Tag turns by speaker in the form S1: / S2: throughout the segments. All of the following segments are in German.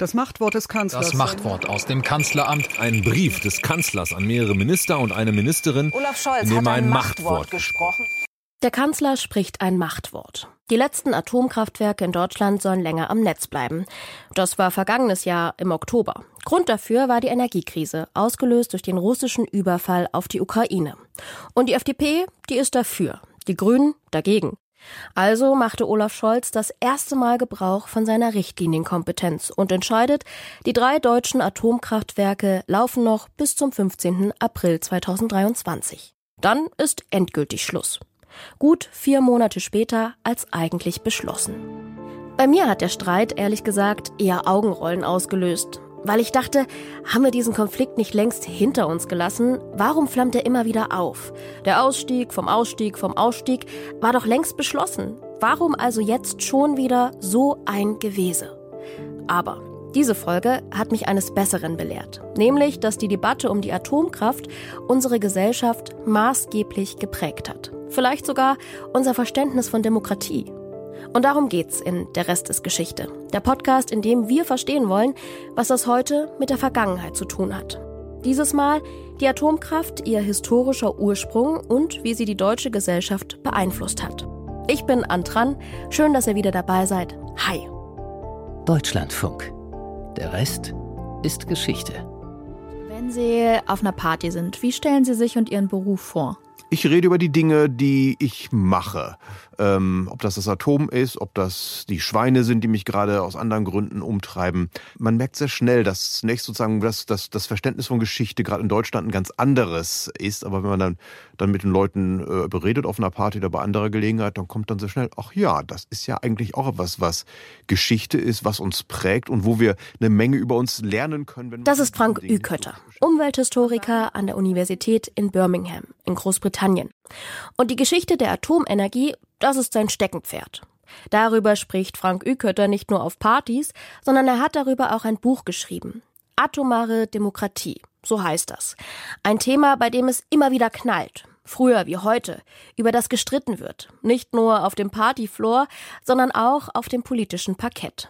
S1: Das Machtwort des Kanzlers.
S2: Das Machtwort aus dem Kanzleramt.
S3: Ein Brief des Kanzlers an mehrere Minister und eine Ministerin,
S4: Olaf Scholz
S3: in dem
S4: hat ein,
S3: ein
S4: Machtwort,
S3: Machtwort
S4: gesprochen.
S5: Der Kanzler spricht ein Machtwort. Die letzten Atomkraftwerke in Deutschland sollen länger am Netz bleiben. Das war vergangenes Jahr im Oktober. Grund dafür war die Energiekrise, ausgelöst durch den russischen Überfall auf die Ukraine. Und die FDP, die ist dafür, die Grünen dagegen. Also machte Olaf Scholz das erste Mal Gebrauch von seiner Richtlinienkompetenz und entscheidet, die drei deutschen Atomkraftwerke laufen noch bis zum 15. April 2023. Dann ist endgültig Schluss. Gut vier Monate später als eigentlich beschlossen. Bei mir hat der Streit, ehrlich gesagt, eher Augenrollen ausgelöst. Weil ich dachte, haben wir diesen Konflikt nicht längst hinter uns gelassen? Warum flammt er immer wieder auf? Der Ausstieg vom Ausstieg vom Ausstieg war doch längst beschlossen. Warum also jetzt schon wieder so ein Gewese? Aber diese Folge hat mich eines Besseren belehrt, nämlich, dass die Debatte um die Atomkraft unsere Gesellschaft maßgeblich geprägt hat. Vielleicht sogar unser Verständnis von Demokratie. Und darum geht's in Der Rest ist Geschichte. Der Podcast, in dem wir verstehen wollen, was das heute mit der Vergangenheit zu tun hat. Dieses Mal die Atomkraft, ihr historischer Ursprung und wie sie die deutsche Gesellschaft beeinflusst hat. Ich bin Antran. Schön, dass ihr wieder dabei seid. Hi.
S6: Deutschlandfunk. Der Rest ist Geschichte.
S7: Wenn Sie auf einer Party sind, wie stellen Sie sich und Ihren Beruf vor?
S8: Ich rede über die Dinge, die ich mache. Ähm, ob das das Atom ist, ob das die Schweine sind, die mich gerade aus anderen Gründen umtreiben. Man merkt sehr schnell, dass zunächst sozusagen das, das, das Verständnis von Geschichte gerade in Deutschland ein ganz anderes ist. Aber wenn man dann, dann mit den Leuten äh, beredet auf einer Party oder bei anderer Gelegenheit, dann kommt dann sehr schnell, ach ja, das ist ja eigentlich auch etwas, was Geschichte ist, was uns prägt und wo wir eine Menge über uns lernen können.
S5: Das ist Frank Ükötter, Umwelthistoriker an der Universität in Birmingham in Großbritannien. Und die Geschichte der Atomenergie, das ist sein Steckenpferd. Darüber spricht Frank Ükötter nicht nur auf Partys, sondern er hat darüber auch ein Buch geschrieben. Atomare Demokratie, so heißt das. Ein Thema, bei dem es immer wieder knallt. Früher wie heute, über das gestritten wird. Nicht nur auf dem Partyfloor, sondern auch auf dem politischen Parkett.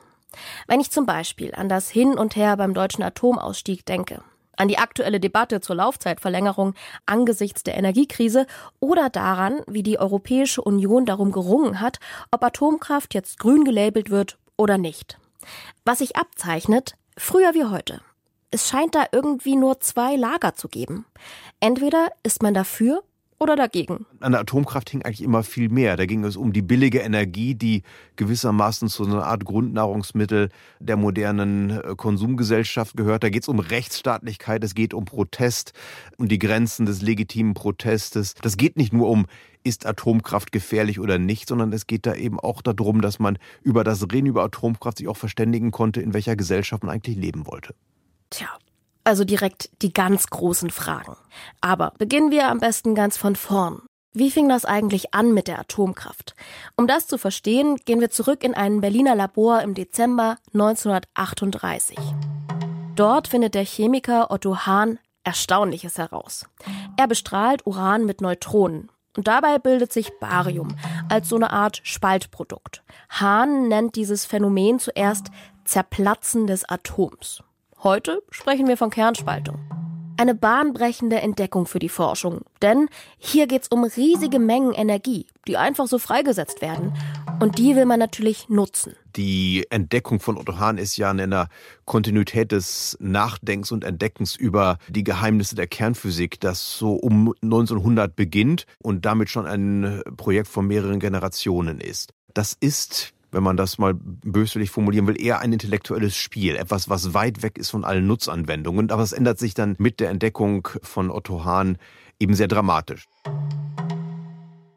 S5: Wenn ich zum Beispiel an das Hin und Her beim deutschen Atomausstieg denke, an die aktuelle Debatte zur Laufzeitverlängerung angesichts der Energiekrise oder daran, wie die Europäische Union darum gerungen hat, ob Atomkraft jetzt grün gelabelt wird oder nicht. Was sich abzeichnet, früher wie heute. Es scheint da irgendwie nur zwei Lager zu geben. Entweder ist man dafür oder dagegen?
S8: An der Atomkraft hing eigentlich immer viel mehr. Da ging es um die billige Energie, die gewissermaßen zu einer Art Grundnahrungsmittel der modernen äh, Konsumgesellschaft gehört. Da geht es um Rechtsstaatlichkeit, es geht um Protest, um die Grenzen des legitimen Protestes. Das geht nicht nur um ist Atomkraft gefährlich oder nicht, sondern es geht da eben auch darum, dass man über das Reden über Atomkraft sich auch verständigen konnte, in welcher Gesellschaft man eigentlich leben wollte.
S5: Tja, also direkt die ganz großen Fragen. Aber beginnen wir am besten ganz von vorn. Wie fing das eigentlich an mit der Atomkraft? Um das zu verstehen, gehen wir zurück in ein Berliner Labor im Dezember 1938. Dort findet der Chemiker Otto Hahn Erstaunliches heraus. Er bestrahlt Uran mit Neutronen. Und dabei bildet sich Barium als so eine Art Spaltprodukt. Hahn nennt dieses Phänomen zuerst Zerplatzen des Atoms. Heute sprechen wir von Kernspaltung. Eine bahnbrechende Entdeckung für die Forschung. Denn hier geht's um riesige Mengen Energie, die einfach so freigesetzt werden. Und die will man natürlich nutzen.
S8: Die Entdeckung von Otto Hahn ist ja in einer Kontinuität des Nachdenkens und Entdeckens über die Geheimnisse der Kernphysik, das so um 1900 beginnt und damit schon ein Projekt von mehreren Generationen ist. Das ist wenn man das mal böswillig formulieren will, eher ein intellektuelles Spiel. Etwas, was weit weg ist von allen Nutzanwendungen. Aber es ändert sich dann mit der Entdeckung von Otto Hahn eben sehr dramatisch.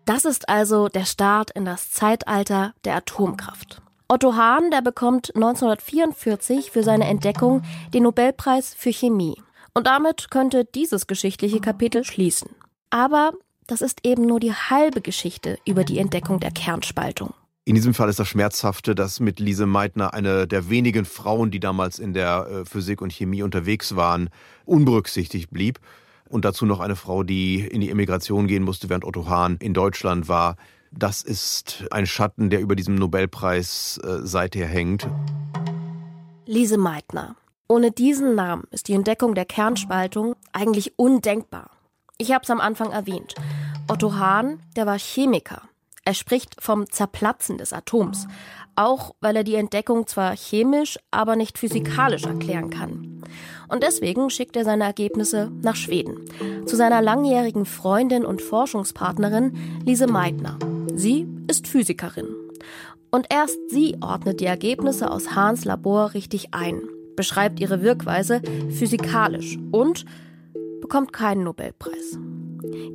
S5: Das ist also der Start in das Zeitalter der Atomkraft. Otto Hahn, der bekommt 1944 für seine Entdeckung den Nobelpreis für Chemie. Und damit könnte dieses geschichtliche Kapitel schließen. Aber das ist eben nur die halbe Geschichte über die Entdeckung der Kernspaltung.
S8: In diesem Fall ist das Schmerzhafte, dass mit Lise Meitner eine der wenigen Frauen, die damals in der äh, Physik und Chemie unterwegs waren, unberücksichtigt blieb. Und dazu noch eine Frau, die in die Emigration gehen musste, während Otto Hahn in Deutschland war. Das ist ein Schatten, der über diesem Nobelpreis äh, seither hängt.
S5: Lise Meitner. Ohne diesen Namen ist die Entdeckung der Kernspaltung eigentlich undenkbar. Ich habe es am Anfang erwähnt. Otto Hahn, der war Chemiker. Er spricht vom Zerplatzen des Atoms, auch weil er die Entdeckung zwar chemisch, aber nicht physikalisch erklären kann. Und deswegen schickt er seine Ergebnisse nach Schweden, zu seiner langjährigen Freundin und Forschungspartnerin Lise Meitner. Sie ist Physikerin. Und erst sie ordnet die Ergebnisse aus Hahns Labor richtig ein, beschreibt ihre Wirkweise physikalisch und bekommt keinen Nobelpreis.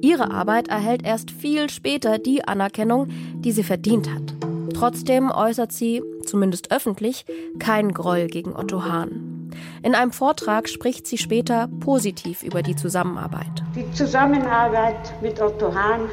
S5: Ihre Arbeit erhält erst viel später die Anerkennung, die sie verdient hat. Trotzdem äußert sie, zumindest öffentlich, keinen Groll gegen Otto Hahn. In einem Vortrag spricht sie später positiv über die Zusammenarbeit.
S1: Die Zusammenarbeit mit Otto Hahn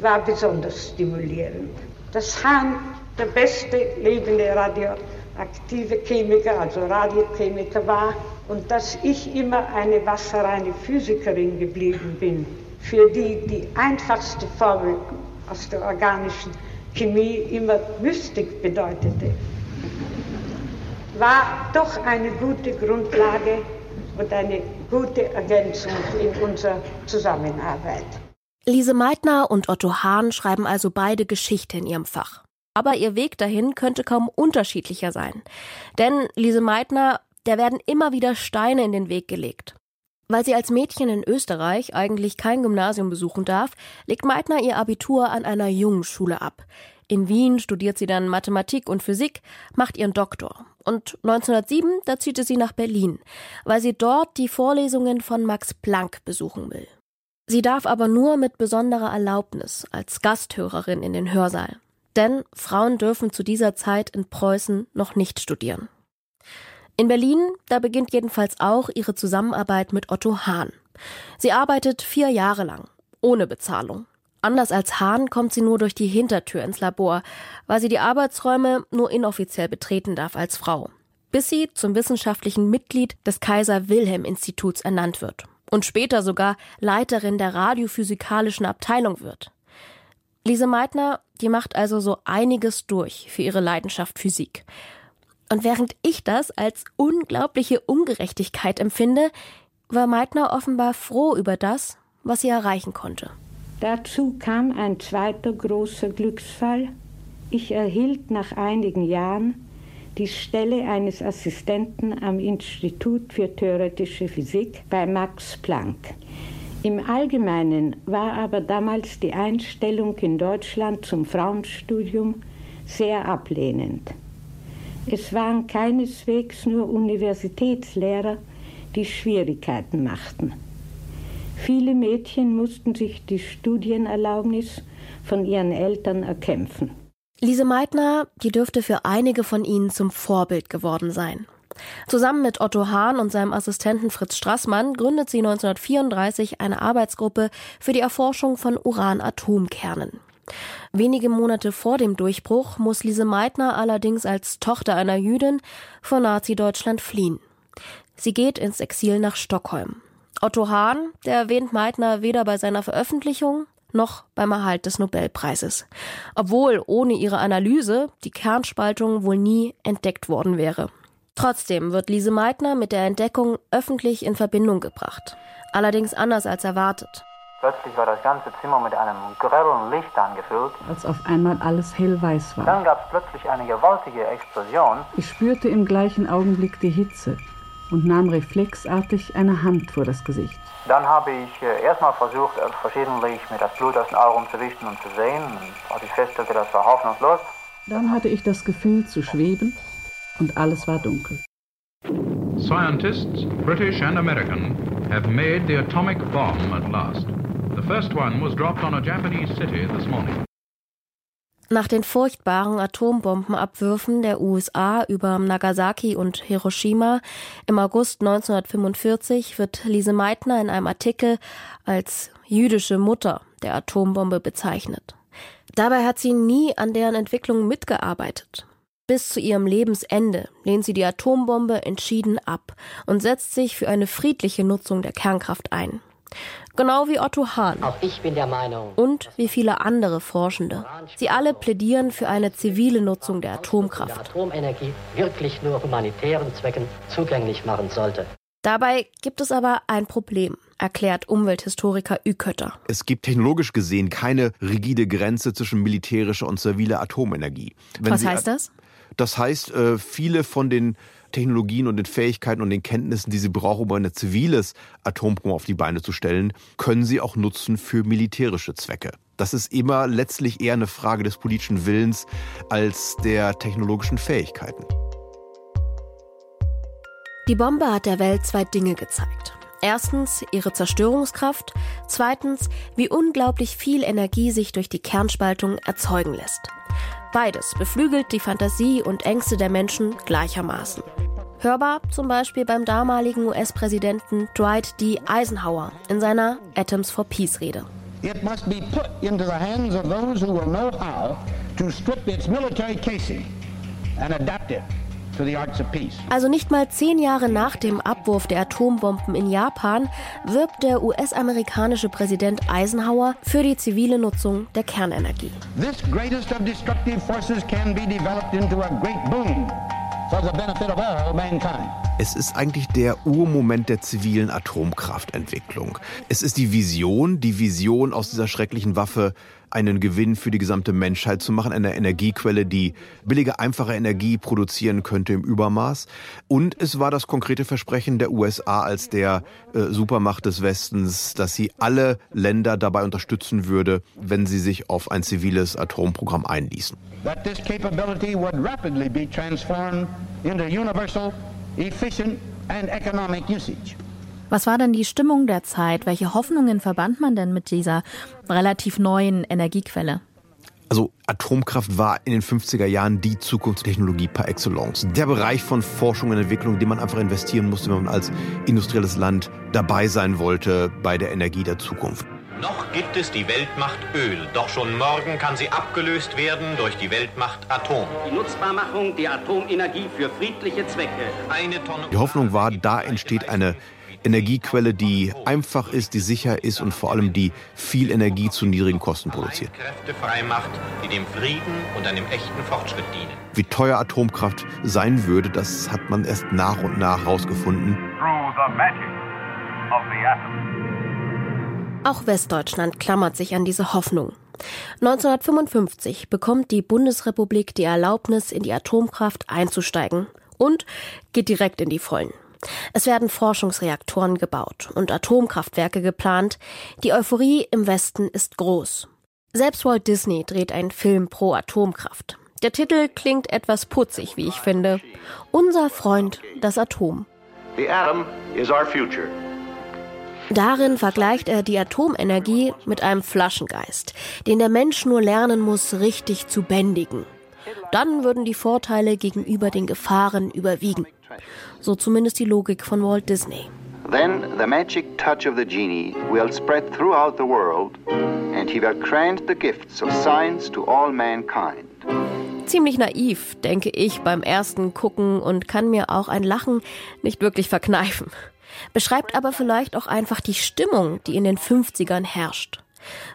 S1: war besonders stimulierend. Dass Hahn der beste lebende radioaktive Chemiker, also Radiochemiker war und dass ich immer eine wasserreine Physikerin geblieben bin, für die die einfachste Formel aus der organischen Chemie immer Mystik bedeutete, war doch eine gute Grundlage und eine gute Ergänzung in unserer Zusammenarbeit.
S5: Lise Meitner und Otto Hahn schreiben also beide Geschichte in ihrem Fach. Aber ihr Weg dahin könnte kaum unterschiedlicher sein. Denn Lise Meitner, der werden immer wieder Steine in den Weg gelegt. Weil sie als Mädchen in Österreich eigentlich kein Gymnasium besuchen darf, legt Meitner ihr Abitur an einer Jungschule ab. In Wien studiert sie dann Mathematik und Physik, macht ihren Doktor. Und 1907, da zieht sie nach Berlin, weil sie dort die Vorlesungen von Max Planck besuchen will. Sie darf aber nur mit besonderer Erlaubnis als Gasthörerin in den Hörsaal. Denn Frauen dürfen zu dieser Zeit in Preußen noch nicht studieren. In Berlin, da beginnt jedenfalls auch ihre Zusammenarbeit mit Otto Hahn. Sie arbeitet vier Jahre lang, ohne Bezahlung. Anders als Hahn kommt sie nur durch die Hintertür ins Labor, weil sie die Arbeitsräume nur inoffiziell betreten darf als Frau, bis sie zum wissenschaftlichen Mitglied des Kaiser Wilhelm Instituts ernannt wird und später sogar Leiterin der radiophysikalischen Abteilung wird. Lise Meitner, die macht also so einiges durch für ihre Leidenschaft Physik. Und während ich das als unglaubliche Ungerechtigkeit empfinde, war Meitner offenbar froh über das, was sie erreichen konnte.
S1: Dazu kam ein zweiter großer Glücksfall. Ich erhielt nach einigen Jahren die Stelle eines Assistenten am Institut für theoretische Physik bei Max Planck. Im Allgemeinen war aber damals die Einstellung in Deutschland zum Frauenstudium sehr ablehnend. Es waren keineswegs nur Universitätslehrer, die Schwierigkeiten machten. Viele Mädchen mussten sich die Studienerlaubnis von ihren Eltern erkämpfen.
S5: Lise Meitner, die dürfte für einige von ihnen zum Vorbild geworden sein. Zusammen mit Otto Hahn und seinem Assistenten Fritz Strassmann gründet sie 1934 eine Arbeitsgruppe für die Erforschung von Uranatomkernen. Wenige Monate vor dem Durchbruch muss Lise Meitner allerdings als Tochter einer Jüdin vor Nazi-Deutschland fliehen. Sie geht ins Exil nach Stockholm. Otto Hahn, der erwähnt Meitner weder bei seiner Veröffentlichung noch beim Erhalt des Nobelpreises. Obwohl ohne ihre Analyse die Kernspaltung wohl nie entdeckt worden wäre. Trotzdem wird Lise Meitner mit der Entdeckung öffentlich in Verbindung gebracht. Allerdings anders als erwartet.
S4: Plötzlich war das ganze Zimmer mit einem grellen Licht angefüllt.
S9: Als auf einmal alles hellweiß war.
S4: Dann gab es plötzlich eine gewaltige Explosion.
S9: Ich spürte im gleichen Augenblick die Hitze und nahm reflexartig eine Hand vor das Gesicht.
S4: Dann habe ich äh, erstmal versucht, äh, verschiedentlich mir das Blut aus den Augen zu wischen und zu sehen. Und als ich feststellte, das war hoffnungslos.
S9: Dann hatte ich das Gefühl zu schweben und alles war dunkel.
S10: Scientists, British and American, have made the atomic bomb at last. The first one was dropped on a Japanese city this morning.
S5: Nach den furchtbaren Atombombenabwürfen der USA über Nagasaki und Hiroshima im August 1945 wird Lise Meitner in einem Artikel als jüdische Mutter der Atombombe bezeichnet. Dabei hat sie nie an deren Entwicklung mitgearbeitet. Bis zu ihrem Lebensende lehnt sie die Atombombe entschieden ab und setzt sich für eine friedliche Nutzung der Kernkraft ein. Genau wie Otto Hahn.
S11: Auch ich bin der Meinung.
S5: Und wie viele andere Forschende. Sie alle plädieren für eine zivile Nutzung der Atomkraft.
S11: Die Atomenergie wirklich nur humanitären Zwecken zugänglich machen sollte.
S5: Dabei gibt es aber ein Problem, erklärt Umwelthistoriker Ükötter.
S8: Es gibt technologisch gesehen keine rigide Grenze zwischen militärischer und ziviler Atomenergie.
S7: Wenn Was Sie heißt das?
S8: Das heißt, äh, viele von den Technologien und den Fähigkeiten und den Kenntnissen, die sie brauchen, um ein ziviles Atomprogramm auf die Beine zu stellen, können sie auch nutzen für militärische Zwecke. Das ist immer letztlich eher eine Frage des politischen Willens als der technologischen Fähigkeiten.
S5: Die Bombe hat der Welt zwei Dinge gezeigt. Erstens ihre Zerstörungskraft, zweitens, wie unglaublich viel Energie sich durch die Kernspaltung erzeugen lässt. Beides beflügelt die Fantasie und Ängste der Menschen gleichermaßen. Hörbar zum Beispiel beim damaligen US-Präsidenten Dwight D. Eisenhower in seiner Atoms for Peace Rede. It must be put into the hands of those who will know how to strip its military casing and adapt it also nicht mal zehn Jahre nach dem Abwurf der Atombomben in Japan wirbt der US-amerikanische Präsident Eisenhower für die zivile Nutzung der Kernenergie. This greatest of destructive forces can be developed into a great boon for the benefit of all mankind.
S8: Es ist eigentlich der Urmoment der zivilen Atomkraftentwicklung. Es ist die Vision, die Vision aus dieser schrecklichen Waffe einen Gewinn für die gesamte Menschheit zu machen, eine Energiequelle, die billige, einfache Energie produzieren könnte im Übermaß. Und es war das konkrete Versprechen der USA als der äh, Supermacht des Westens, dass sie alle Länder dabei unterstützen würde, wenn sie sich auf ein ziviles Atomprogramm einließen. That this capability would rapidly be transformed into universal, efficient and economic usage.
S7: Was war denn die Stimmung der Zeit? Welche Hoffnungen verband man denn mit dieser relativ neuen Energiequelle?
S8: Also Atomkraft war in den 50er Jahren die Zukunftstechnologie par excellence. Der Bereich von Forschung und Entwicklung, in den man einfach investieren musste, wenn man als industrielles Land dabei sein wollte bei der Energie der Zukunft.
S12: Noch gibt es die Weltmacht Öl, doch schon morgen kann sie abgelöst werden durch die Weltmacht Atom.
S13: Die Nutzbarmachung der Atomenergie für friedliche Zwecke.
S8: Eine Tonne die Hoffnung war, da entsteht eine Energiequelle, die einfach ist, die sicher ist und vor allem die viel Energie zu niedrigen Kosten produziert.
S12: Kräfte freimacht, die dem Frieden und einem echten Fortschritt dienen.
S8: Wie teuer Atomkraft sein würde, das hat man erst nach und nach herausgefunden.
S5: Auch Westdeutschland klammert sich an diese Hoffnung. 1955 bekommt die Bundesrepublik die Erlaubnis, in die Atomkraft einzusteigen und geht direkt in die Vollen. Es werden Forschungsreaktoren gebaut und Atomkraftwerke geplant. Die Euphorie im Westen ist groß. Selbst Walt Disney dreht einen Film pro Atomkraft. Der Titel klingt etwas putzig, wie ich finde. Unser Freund, das Atom. The atom is our future. Darin vergleicht er die Atomenergie mit einem Flaschengeist, den der Mensch nur lernen muss, richtig zu bändigen. Dann würden die Vorteile gegenüber den Gefahren überwiegen. So zumindest die Logik von Walt Disney. Then the magic touch of the genie will spread throughout the world and he will grant the gifts of science to all mankind. Ziemlich naiv, denke ich beim ersten Gucken und kann mir auch ein Lachen nicht wirklich verkneifen. Beschreibt aber vielleicht auch einfach die Stimmung, die in den 50ern herrscht.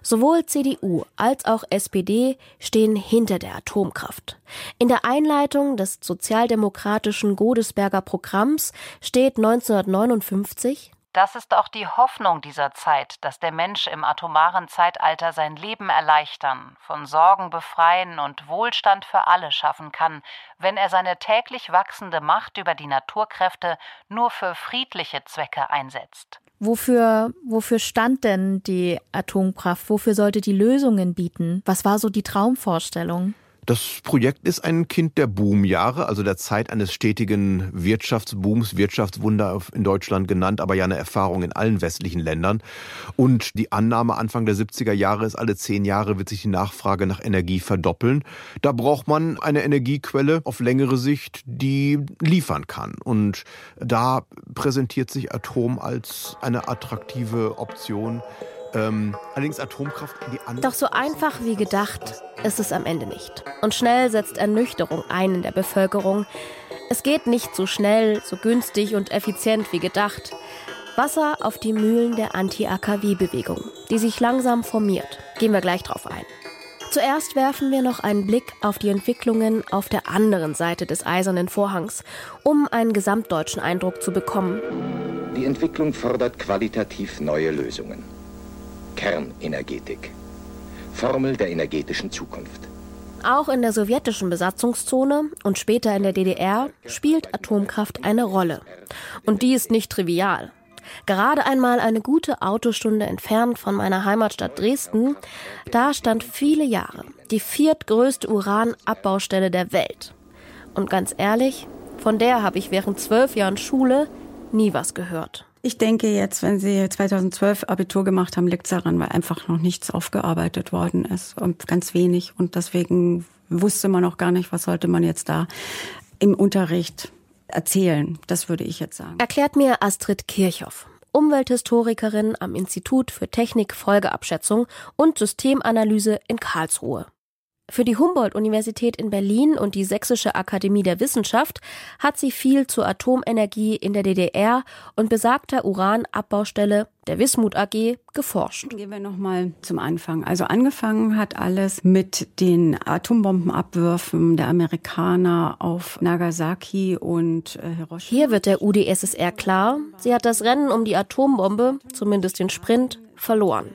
S5: Sowohl CDU als auch SPD stehen hinter der Atomkraft. In der Einleitung des sozialdemokratischen Godesberger Programms steht 1959
S14: das ist auch die Hoffnung dieser Zeit, dass der Mensch im atomaren Zeitalter sein Leben erleichtern, von Sorgen befreien und Wohlstand für alle schaffen kann, wenn er seine täglich wachsende Macht über die Naturkräfte nur für friedliche Zwecke einsetzt.
S7: Wofür, wofür stand denn die Atomkraft? Wofür sollte die Lösungen bieten? Was war so die Traumvorstellung?
S8: Das Projekt ist ein Kind der Boomjahre, also der Zeit eines stetigen Wirtschaftsbooms, Wirtschaftswunder in Deutschland genannt, aber ja eine Erfahrung in allen westlichen Ländern. Und die Annahme Anfang der 70er Jahre ist, alle zehn Jahre wird sich die Nachfrage nach Energie verdoppeln. Da braucht man eine Energiequelle auf längere Sicht, die liefern kann. Und da präsentiert sich Atom als eine attraktive Option. Ähm, allerdings Atomkraft in die andere.
S5: Doch so einfach wie gedacht ist es am Ende nicht. Und schnell setzt Ernüchterung ein in der Bevölkerung. Es geht nicht so schnell, so günstig und effizient wie gedacht. Wasser auf die Mühlen der Anti-AKW-Bewegung, die sich langsam formiert. Gehen wir gleich drauf ein. Zuerst werfen wir noch einen Blick auf die Entwicklungen auf der anderen Seite des eisernen Vorhangs, um einen gesamtdeutschen Eindruck zu bekommen.
S15: Die Entwicklung fordert qualitativ neue Lösungen. Kernenergetik. Formel der energetischen Zukunft.
S5: Auch in der sowjetischen Besatzungszone und später in der DDR spielt Atomkraft eine Rolle. Und die ist nicht trivial. Gerade einmal eine gute Autostunde entfernt von meiner Heimatstadt Dresden, da stand viele Jahre die viertgrößte Uranabbaustelle der Welt. Und ganz ehrlich, von der habe ich während zwölf Jahren Schule nie was gehört.
S16: Ich denke jetzt, wenn Sie 2012 Abitur gemacht haben, liegt es daran, weil einfach noch nichts aufgearbeitet worden ist und ganz wenig. Und deswegen wusste man auch gar nicht, was sollte man jetzt da im Unterricht erzählen. Das würde ich jetzt sagen.
S5: Erklärt mir Astrid Kirchhoff. Umwelthistorikerin am Institut für Technik, Folgeabschätzung und Systemanalyse in Karlsruhe. Für die Humboldt-Universität in Berlin und die Sächsische Akademie der Wissenschaft hat sie viel zur Atomenergie in der DDR und besagter Uranabbaustelle der Wismut AG geforscht.
S16: Gehen wir nochmal zum Anfang. Also angefangen hat alles mit den Atombombenabwürfen der Amerikaner auf Nagasaki und äh, Hiroshima.
S5: Hier wird der UdSSR klar, sie hat das Rennen um die Atombombe, zumindest den Sprint, verloren.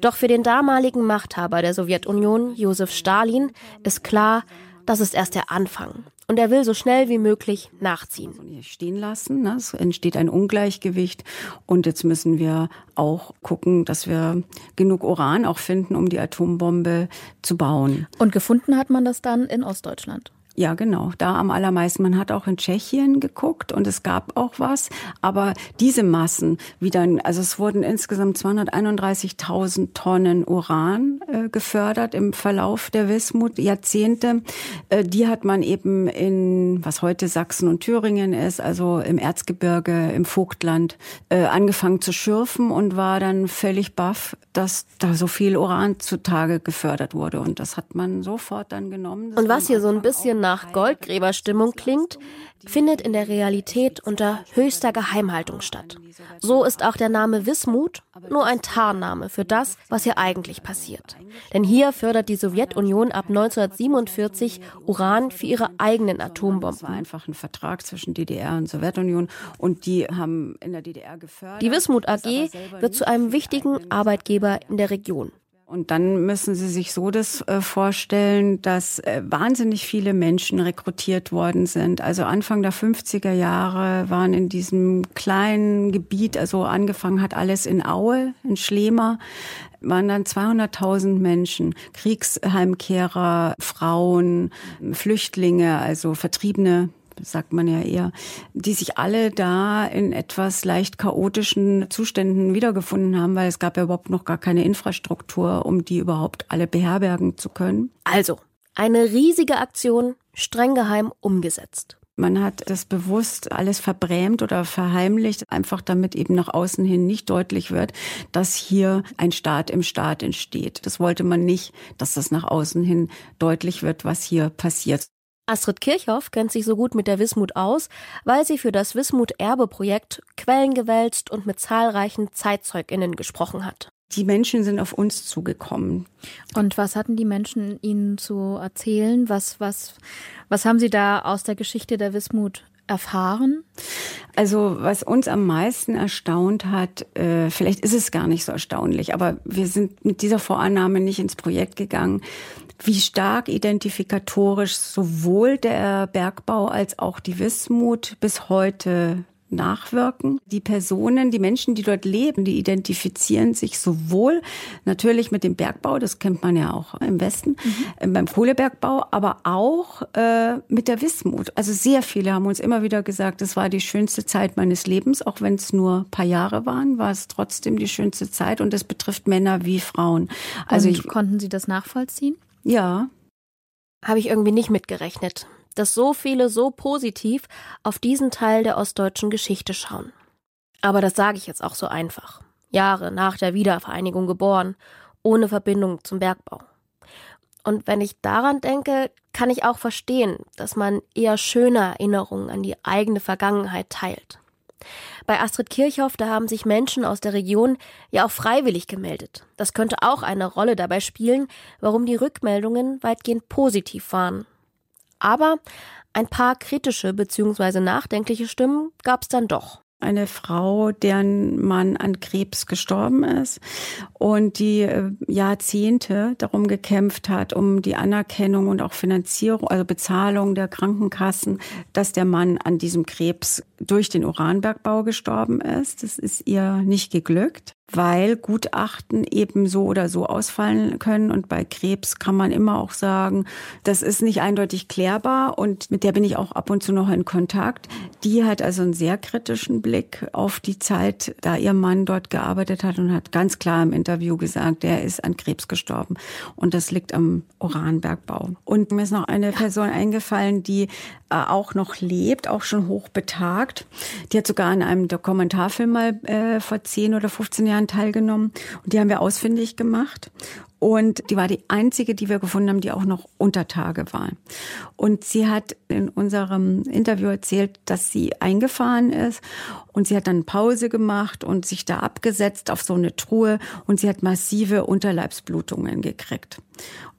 S5: Doch für den damaligen Machthaber der Sowjetunion, Josef Stalin, ist klar, das ist erst der Anfang. Und er will so schnell wie möglich nachziehen.
S16: Stehen lassen, ne? es entsteht ein Ungleichgewicht. Und jetzt müssen wir auch gucken, dass wir genug Uran auch finden, um die Atombombe zu bauen.
S7: Und gefunden hat man das dann in Ostdeutschland?
S16: Ja, genau. Da am allermeisten. Man hat auch in Tschechien geguckt und es gab auch was. Aber diese Massen, wie dann, also es wurden insgesamt 231.000 Tonnen Uran äh, gefördert im Verlauf der Wismut, Jahrzehnte. Äh, die hat man eben in, was heute Sachsen und Thüringen ist, also im Erzgebirge, im Vogtland, äh, angefangen zu schürfen und war dann völlig baff, dass da so viel Uran zutage gefördert wurde. Und das hat man sofort dann genommen.
S5: und was hier so ein bisschen nach Goldgräberstimmung klingt, findet in der Realität unter höchster Geheimhaltung statt. So ist auch der Name Wismut nur ein Tarnname für das, was hier eigentlich passiert. Denn hier fördert die Sowjetunion ab 1947 Uran für ihre eigenen Atombomben. Das
S16: war einfach ein Vertrag zwischen DDR und Sowjetunion und die haben in der DDR gefördert.
S5: Die Wismut AG wird zu einem wichtigen Arbeitgeber in der Region.
S16: Und dann müssen Sie sich so das äh, vorstellen, dass äh, wahnsinnig viele Menschen rekrutiert worden sind. Also Anfang der 50er Jahre waren in diesem kleinen Gebiet, also angefangen hat alles in Aue, in Schlema, waren dann 200.000 Menschen, Kriegsheimkehrer, Frauen, Flüchtlinge, also Vertriebene sagt man ja eher, die sich alle da in etwas leicht chaotischen Zuständen wiedergefunden haben, weil es gab ja überhaupt noch gar keine Infrastruktur, um die überhaupt alle beherbergen zu können.
S5: Also, eine riesige Aktion, streng geheim umgesetzt.
S16: Man hat das bewusst alles verbrämt oder verheimlicht, einfach damit eben nach außen hin nicht deutlich wird, dass hier ein Staat im Staat entsteht. Das wollte man nicht, dass das nach außen hin deutlich wird, was hier passiert.
S5: Astrid Kirchhoff kennt sich so gut mit der Wismut aus, weil sie für das Wismut-Erbe-Projekt Quellen gewälzt und mit zahlreichen ZeitzeugInnen gesprochen hat.
S16: Die Menschen sind auf uns zugekommen.
S7: Und was hatten die Menschen Ihnen zu erzählen? Was, was, was haben Sie da aus der Geschichte der Wismut erfahren?
S16: Also was uns am meisten erstaunt hat, äh, vielleicht ist es gar nicht so erstaunlich, aber wir sind mit dieser Vorannahme nicht ins Projekt gegangen, wie stark identifikatorisch sowohl der Bergbau als auch die Wismut bis heute nachwirken. Die Personen, die Menschen, die dort leben, die identifizieren sich sowohl natürlich mit dem Bergbau, das kennt man ja auch im Westen, mhm. beim Kohlebergbau, aber auch äh, mit der Wismut. Also sehr viele haben uns immer wieder gesagt, es war die schönste Zeit meines Lebens, auch wenn es nur ein paar Jahre waren, war es trotzdem die schönste Zeit und es betrifft Männer wie Frauen.
S7: Also ich, konnten Sie das nachvollziehen?
S16: Ja.
S5: Habe ich irgendwie nicht mitgerechnet, dass so viele so positiv auf diesen Teil der ostdeutschen Geschichte schauen. Aber das sage ich jetzt auch so einfach. Jahre nach der Wiedervereinigung geboren, ohne Verbindung zum Bergbau. Und wenn ich daran denke, kann ich auch verstehen, dass man eher schöne Erinnerungen an die eigene Vergangenheit teilt. Bei Astrid Kirchhoff, da haben sich Menschen aus der Region ja auch freiwillig gemeldet. Das könnte auch eine Rolle dabei spielen, warum die Rückmeldungen weitgehend positiv waren. Aber ein paar kritische bzw. nachdenkliche Stimmen gab es dann doch
S16: eine Frau, deren Mann an Krebs gestorben ist und die äh, Jahrzehnte darum gekämpft hat, um die Anerkennung und auch Finanzierung, also Bezahlung der Krankenkassen, dass der Mann an diesem Krebs durch den Uranbergbau gestorben ist. Das ist ihr nicht geglückt weil Gutachten eben so oder so ausfallen können. Und bei Krebs kann man immer auch sagen, das ist nicht eindeutig klärbar und mit der bin ich auch ab und zu noch in Kontakt. Die hat also einen sehr kritischen Blick auf die Zeit, da ihr Mann dort gearbeitet hat und hat ganz klar im Interview gesagt, er ist an Krebs gestorben. Und das liegt am Uranbergbau. Und mir ist noch eine Person eingefallen, die äh, auch noch lebt, auch schon hochbetagt. Die hat sogar an einem Dokumentarfilm mal äh, vor 10 oder 15 Jahren teilgenommen. Und die haben wir ausfindig gemacht. Und die war die einzige, die wir gefunden haben, die auch noch unter Tage war. Und sie hat in unserem Interview erzählt, dass sie eingefahren ist und sie hat dann Pause gemacht und sich da abgesetzt auf so eine Truhe und sie hat massive Unterleibsblutungen gekriegt.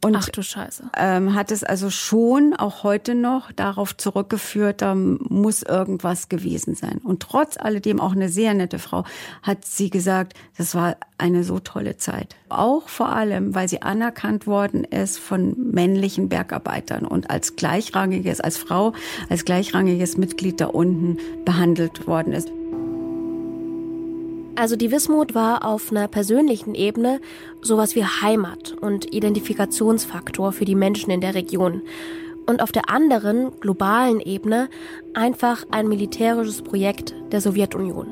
S16: Und
S5: Ach du Scheiße.
S16: Ähm, hat es also schon auch heute noch darauf zurückgeführt, da muss irgendwas gewesen sein. Und trotz alledem auch eine sehr nette Frau hat sie gesagt, das war eine so tolle Zeit. Auch vor allem, weil sie anerkannt worden ist von männlichen Bergarbeitern und als gleichrangiges, als Frau, als gleichrangiges Mitglied da unten behandelt worden ist.
S5: Also die Wismut war auf einer persönlichen Ebene sowas wie Heimat und Identifikationsfaktor für die Menschen in der Region. Und auf der anderen, globalen Ebene einfach ein militärisches Projekt der Sowjetunion,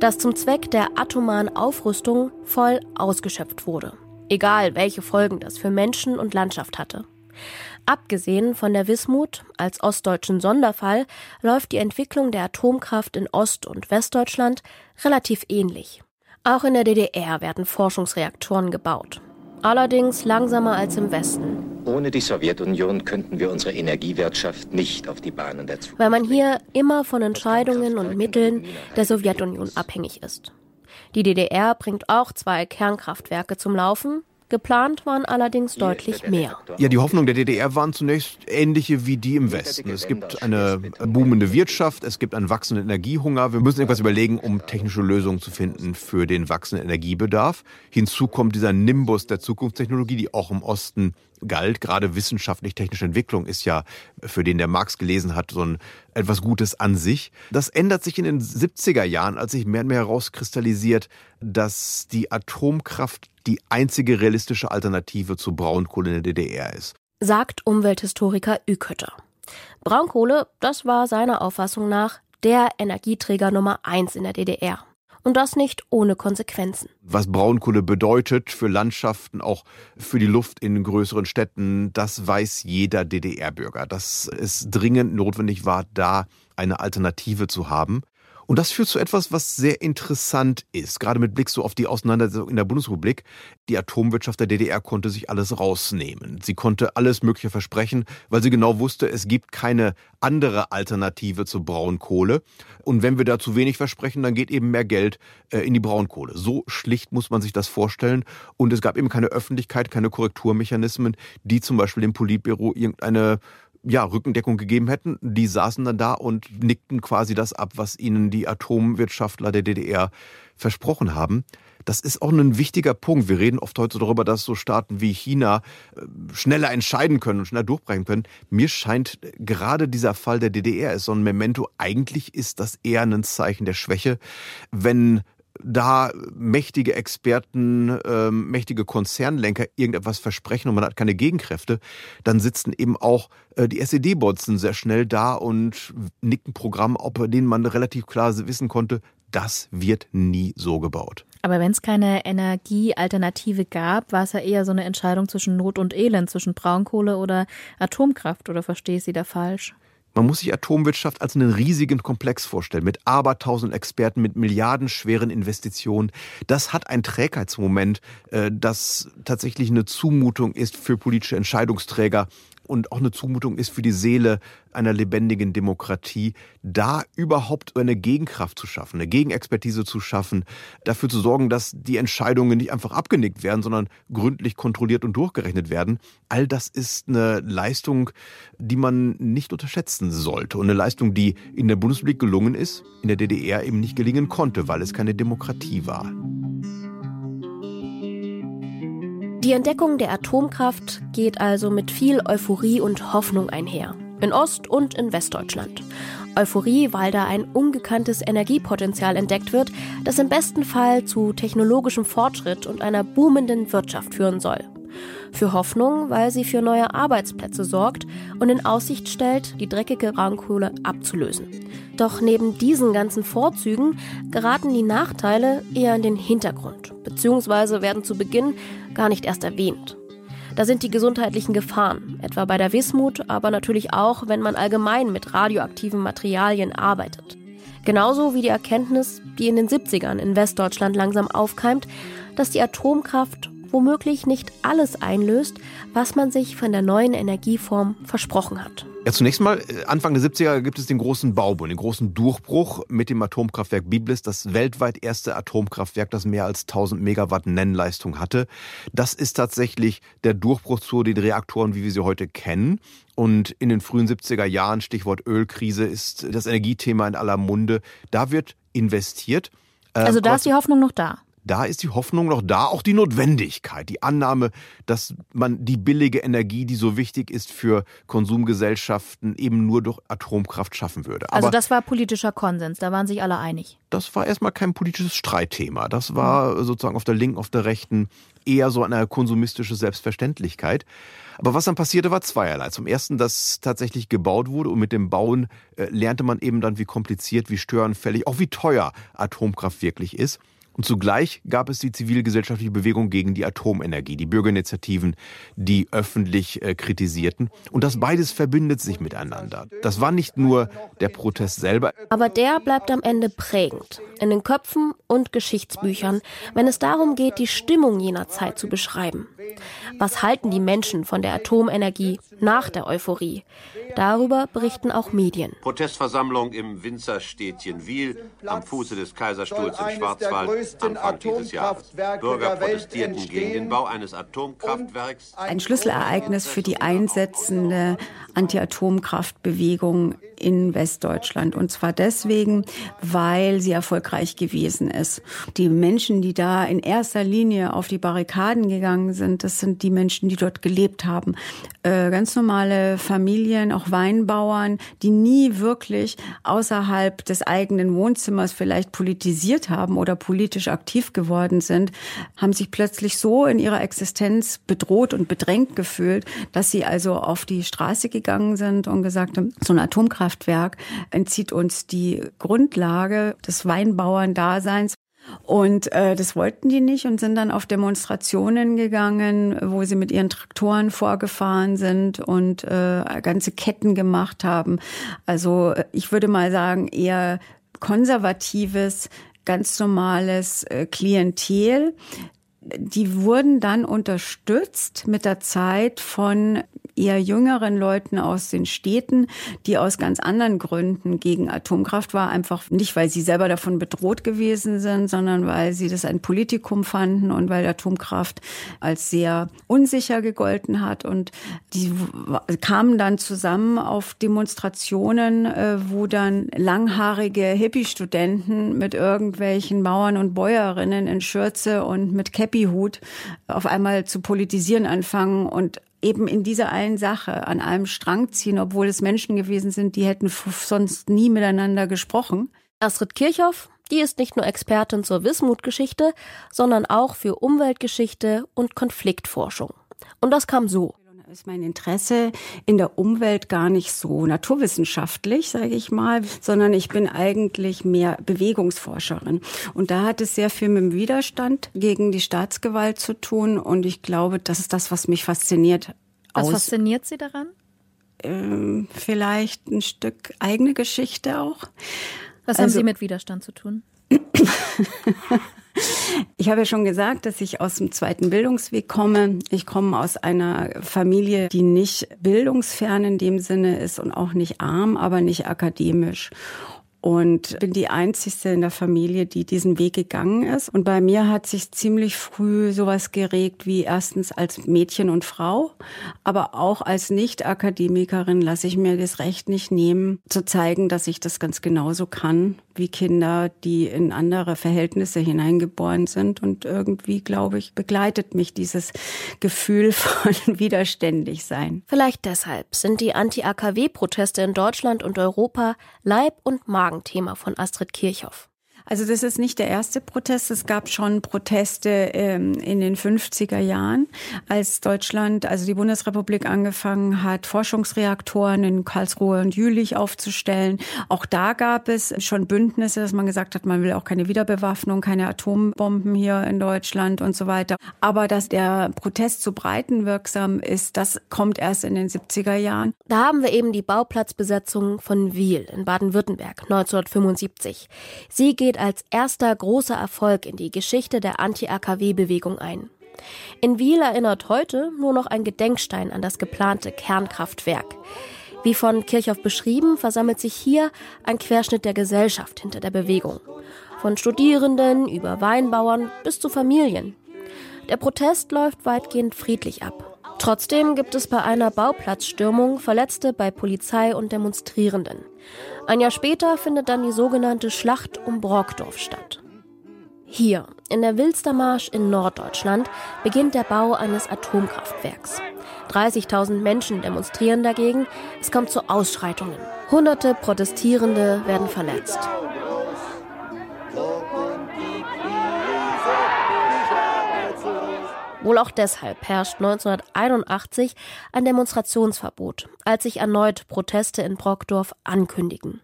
S5: das zum Zweck der atomaren Aufrüstung voll ausgeschöpft wurde. Egal, welche Folgen das für Menschen und Landschaft hatte. Abgesehen von der Wismut als ostdeutschen Sonderfall läuft die Entwicklung der Atomkraft in Ost- und Westdeutschland relativ ähnlich. Auch in der DDR werden Forschungsreaktoren gebaut. Allerdings langsamer als im Westen.
S15: Ohne die Sowjetunion könnten wir unsere Energiewirtschaft nicht auf die Bahnen der Zukunft.
S5: Weil man hier immer von Entscheidungen und Mitteln der Sowjetunion abhängig ist. Die DDR bringt auch zwei Kernkraftwerke zum Laufen, Geplant waren allerdings deutlich mehr.
S8: Ja, die Hoffnungen der DDR waren zunächst ähnliche wie die im Westen. Es gibt eine boomende Wirtschaft, es gibt einen wachsenden Energiehunger. Wir müssen etwas überlegen, um technische Lösungen zu finden für den wachsenden Energiebedarf. Hinzu kommt dieser Nimbus der Zukunftstechnologie, die auch im Osten galt. Gerade wissenschaftlich-technische Entwicklung ist ja, für den der Marx gelesen hat, so ein etwas Gutes an sich. Das ändert sich in den 70er Jahren, als sich mehr und mehr herauskristallisiert, dass die Atomkraft die einzige realistische Alternative zu Braunkohle in der DDR ist.
S5: Sagt Umwelthistoriker Ükötter. Braunkohle, das war seiner Auffassung nach der Energieträger Nummer eins in der DDR. Und das nicht ohne Konsequenzen.
S8: Was Braunkohle bedeutet für Landschaften, auch für die Luft in größeren Städten, das weiß jeder DDR-Bürger. Dass es dringend notwendig war, da eine Alternative zu haben. Und das führt zu etwas, was sehr interessant ist, gerade mit Blick so auf die Auseinandersetzung in der Bundesrepublik. Die Atomwirtschaft der DDR konnte sich alles rausnehmen. Sie konnte alles Mögliche versprechen, weil sie genau wusste, es gibt keine andere Alternative zur Braunkohle. Und wenn wir da zu wenig versprechen, dann geht eben mehr Geld äh, in die Braunkohle. So schlicht muss man sich das vorstellen. Und es gab eben keine Öffentlichkeit, keine Korrekturmechanismen, die zum Beispiel dem Politbüro irgendeine ja, Rückendeckung gegeben hätten. Die saßen dann da und nickten quasi das ab, was ihnen die Atomwirtschaftler der DDR versprochen haben. Das ist auch ein wichtiger Punkt. Wir reden oft heute darüber, dass so Staaten wie China äh, schneller entscheiden können und schneller durchbrechen können. Mir scheint gerade dieser Fall der DDR ist so ein Memento. Eigentlich ist das eher ein Zeichen der Schwäche, wenn da mächtige Experten, äh, mächtige Konzernlenker irgendetwas versprechen und man hat keine Gegenkräfte, dann sitzen eben auch äh, die SED-Botzen sehr schnell da und nicken Programm, ob denen man relativ klar wissen konnte, das wird nie so gebaut.
S7: Aber wenn es keine Energiealternative gab, war es ja eher so eine Entscheidung zwischen Not und Elend, zwischen Braunkohle oder Atomkraft, oder verstehe ich Sie da falsch?
S8: Man muss sich Atomwirtschaft als einen riesigen Komplex vorstellen, mit abertausend Experten, mit milliardenschweren Investitionen. Das hat ein Trägheitsmoment, äh, das tatsächlich eine Zumutung ist für politische Entscheidungsträger, und auch eine Zumutung ist für die Seele einer lebendigen Demokratie, da überhaupt eine Gegenkraft zu schaffen, eine Gegenexpertise zu schaffen, dafür zu sorgen, dass die Entscheidungen nicht einfach abgenickt werden, sondern gründlich kontrolliert und durchgerechnet werden. All das ist eine Leistung, die man nicht unterschätzen sollte und eine Leistung, die in der Bundesrepublik gelungen ist, in der DDR eben nicht gelingen konnte, weil es keine Demokratie war.
S5: Die Entdeckung der Atomkraft geht also mit viel Euphorie und Hoffnung einher. In Ost- und in Westdeutschland. Euphorie, weil da ein ungekanntes Energiepotenzial entdeckt wird, das im besten Fall zu technologischem Fortschritt und einer boomenden Wirtschaft führen soll. Für Hoffnung, weil sie für neue Arbeitsplätze sorgt und in Aussicht stellt, die dreckige Braunkohle abzulösen. Doch neben diesen ganzen Vorzügen geraten die Nachteile eher in den Hintergrund, beziehungsweise werden zu Beginn gar nicht erst erwähnt. Da sind die gesundheitlichen Gefahren, etwa bei der Wismut, aber natürlich auch, wenn man allgemein mit radioaktiven Materialien arbeitet. Genauso wie die Erkenntnis, die in den 70ern in Westdeutschland langsam aufkeimt, dass die Atomkraft womöglich nicht alles einlöst, was man sich von der neuen Energieform versprochen hat.
S8: Ja, zunächst mal, äh, Anfang der 70er gibt es den großen Baubund, den großen Durchbruch mit dem Atomkraftwerk Biblis, das weltweit erste Atomkraftwerk, das mehr als 1000 Megawatt Nennleistung hatte. Das ist tatsächlich der Durchbruch zu den Reaktoren, wie wir sie heute kennen. Und in den frühen 70er Jahren, Stichwort Ölkrise, ist das Energiethema in aller Munde. Da wird investiert.
S7: Also da ist die Hoffnung noch da
S8: da ist die Hoffnung noch da, auch die Notwendigkeit, die Annahme, dass man die billige Energie, die so wichtig ist für Konsumgesellschaften, eben nur durch Atomkraft schaffen würde.
S7: Also Aber das war politischer Konsens, da waren sich alle einig.
S8: Das war erstmal kein politisches Streitthema. Das war sozusagen auf der linken, auf der rechten eher so eine konsumistische Selbstverständlichkeit. Aber was dann passierte, war zweierlei. Zum ersten, dass tatsächlich gebaut wurde und mit dem Bauen äh, lernte man eben dann, wie kompliziert, wie störenfällig, auch wie teuer Atomkraft wirklich ist. Und zugleich gab es die zivilgesellschaftliche Bewegung gegen die Atomenergie, die Bürgerinitiativen, die öffentlich äh, kritisierten. Und das beides verbindet sich miteinander. Das war nicht nur der Protest selber.
S5: Aber der bleibt am Ende prägend. In den Köpfen und Geschichtsbüchern, wenn es darum geht, die Stimmung jener Zeit zu beschreiben. Was halten die Menschen von der Atomenergie nach der Euphorie? Darüber berichten auch Medien.
S17: Protestversammlung im Winzerstädtchen Wiel am Fuße des Kaiserstuhls im Schwarzwald Gegen den Bau eines Atomkraftwerks.
S16: Ein Schlüsselereignis für die einsetzende Anti-Atomkraftbewegung in Westdeutschland. Und zwar deswegen, weil sie erfolgreich gewesen ist. Die Menschen, die da in erster Linie auf die Barrikaden gegangen sind, das sind die Menschen, die dort gelebt haben. Äh, ganz normale Familien, auch Weinbauern, die nie wirklich außerhalb des eigenen Wohnzimmers vielleicht politisiert haben oder politisch aktiv geworden sind, haben sich plötzlich so in ihrer Existenz bedroht und bedrängt gefühlt, dass sie also auf die Straße gegangen sind und gesagt haben, so ein Atomkraft Atomkraftwerk entzieht uns die Grundlage des Weinbauerndaseins. Und äh, das wollten die nicht und sind dann auf Demonstrationen gegangen, wo sie mit ihren Traktoren vorgefahren sind und äh, ganze Ketten gemacht haben. Also ich würde mal sagen, eher konservatives, ganz normales äh, Klientel. Die wurden dann unterstützt mit der Zeit von eher jüngeren Leuten aus den Städten, die aus ganz anderen Gründen gegen Atomkraft war. Einfach nicht, weil sie selber davon bedroht gewesen sind, sondern weil sie das ein Politikum fanden und weil Atomkraft als sehr unsicher gegolten hat. Und die kamen dann zusammen auf Demonstrationen, äh, wo dann langhaarige Hippie-Studenten mit irgendwelchen Bauern und Bäuerinnen in Schürze und mit Käppihut auf einmal zu politisieren anfangen und eben in dieser einen Sache an einem Strang ziehen, obwohl es Menschen gewesen sind, die hätten sonst nie miteinander gesprochen.
S5: Astrid Kirchhoff, die ist nicht nur Expertin zur Wismut-Geschichte, sondern auch für Umweltgeschichte und Konfliktforschung. Und das kam so
S16: ist mein Interesse in der Umwelt gar nicht so naturwissenschaftlich, sage ich mal, sondern ich bin eigentlich mehr Bewegungsforscherin. Und da hat es sehr viel mit dem Widerstand gegen die Staatsgewalt zu tun. Und ich glaube, das ist das, was mich fasziniert.
S7: Was fasziniert Sie daran?
S16: Ähm, vielleicht ein Stück eigene Geschichte auch.
S7: Was also, haben Sie mit Widerstand zu tun?
S16: Ich habe ja schon gesagt, dass ich aus dem zweiten Bildungsweg komme. Ich komme aus einer Familie, die nicht bildungsfern in dem Sinne ist und auch nicht arm, aber nicht akademisch und bin die einzigste in der Familie, die diesen Weg gegangen ist. Und bei mir hat sich ziemlich früh sowas geregt wie erstens als Mädchen und Frau, aber auch als Nicht-Akademikerin lasse ich mir das Recht nicht nehmen, zu zeigen, dass ich das ganz genauso kann wie Kinder, die in andere Verhältnisse hineingeboren sind. Und irgendwie, glaube ich, begleitet mich dieses Gefühl von widerständig sein.
S5: Vielleicht deshalb sind die Anti-AKW-Proteste in Deutschland und Europa Leib- und Magenthema von Astrid Kirchhoff.
S16: Also das ist nicht der erste Protest. Es gab schon Proteste ähm, in den 50er Jahren, als Deutschland, also die Bundesrepublik angefangen hat, Forschungsreaktoren in Karlsruhe und Jülich aufzustellen. Auch da gab es schon Bündnisse, dass man gesagt hat, man will auch keine Wiederbewaffnung, keine Atombomben hier in Deutschland und so weiter. Aber dass der Protest so breitenwirksam ist, das kommt erst in den 70er Jahren.
S5: Da haben wir eben die Bauplatzbesetzung von Wiel in Baden-Württemberg 1975. Sie geht geht als erster großer Erfolg in die Geschichte der Anti-AKW-Bewegung ein. In Wiel erinnert heute nur noch ein Gedenkstein an das geplante Kernkraftwerk. Wie von Kirchhoff beschrieben, versammelt sich hier ein Querschnitt der Gesellschaft hinter der Bewegung. Von Studierenden über Weinbauern bis zu Familien. Der Protest läuft weitgehend friedlich ab. Trotzdem gibt es bei einer Bauplatzstürmung Verletzte bei Polizei und Demonstrierenden. Ein Jahr später findet dann die sogenannte Schlacht um Brockdorf statt. Hier, in der Wilstermarsch in Norddeutschland, beginnt der Bau eines Atomkraftwerks. 30.000 Menschen demonstrieren dagegen, es kommt zu Ausschreitungen. Hunderte Protestierende werden verletzt. Wohl auch deshalb herrscht 1981 ein Demonstrationsverbot, als sich erneut Proteste in Brockdorf ankündigen.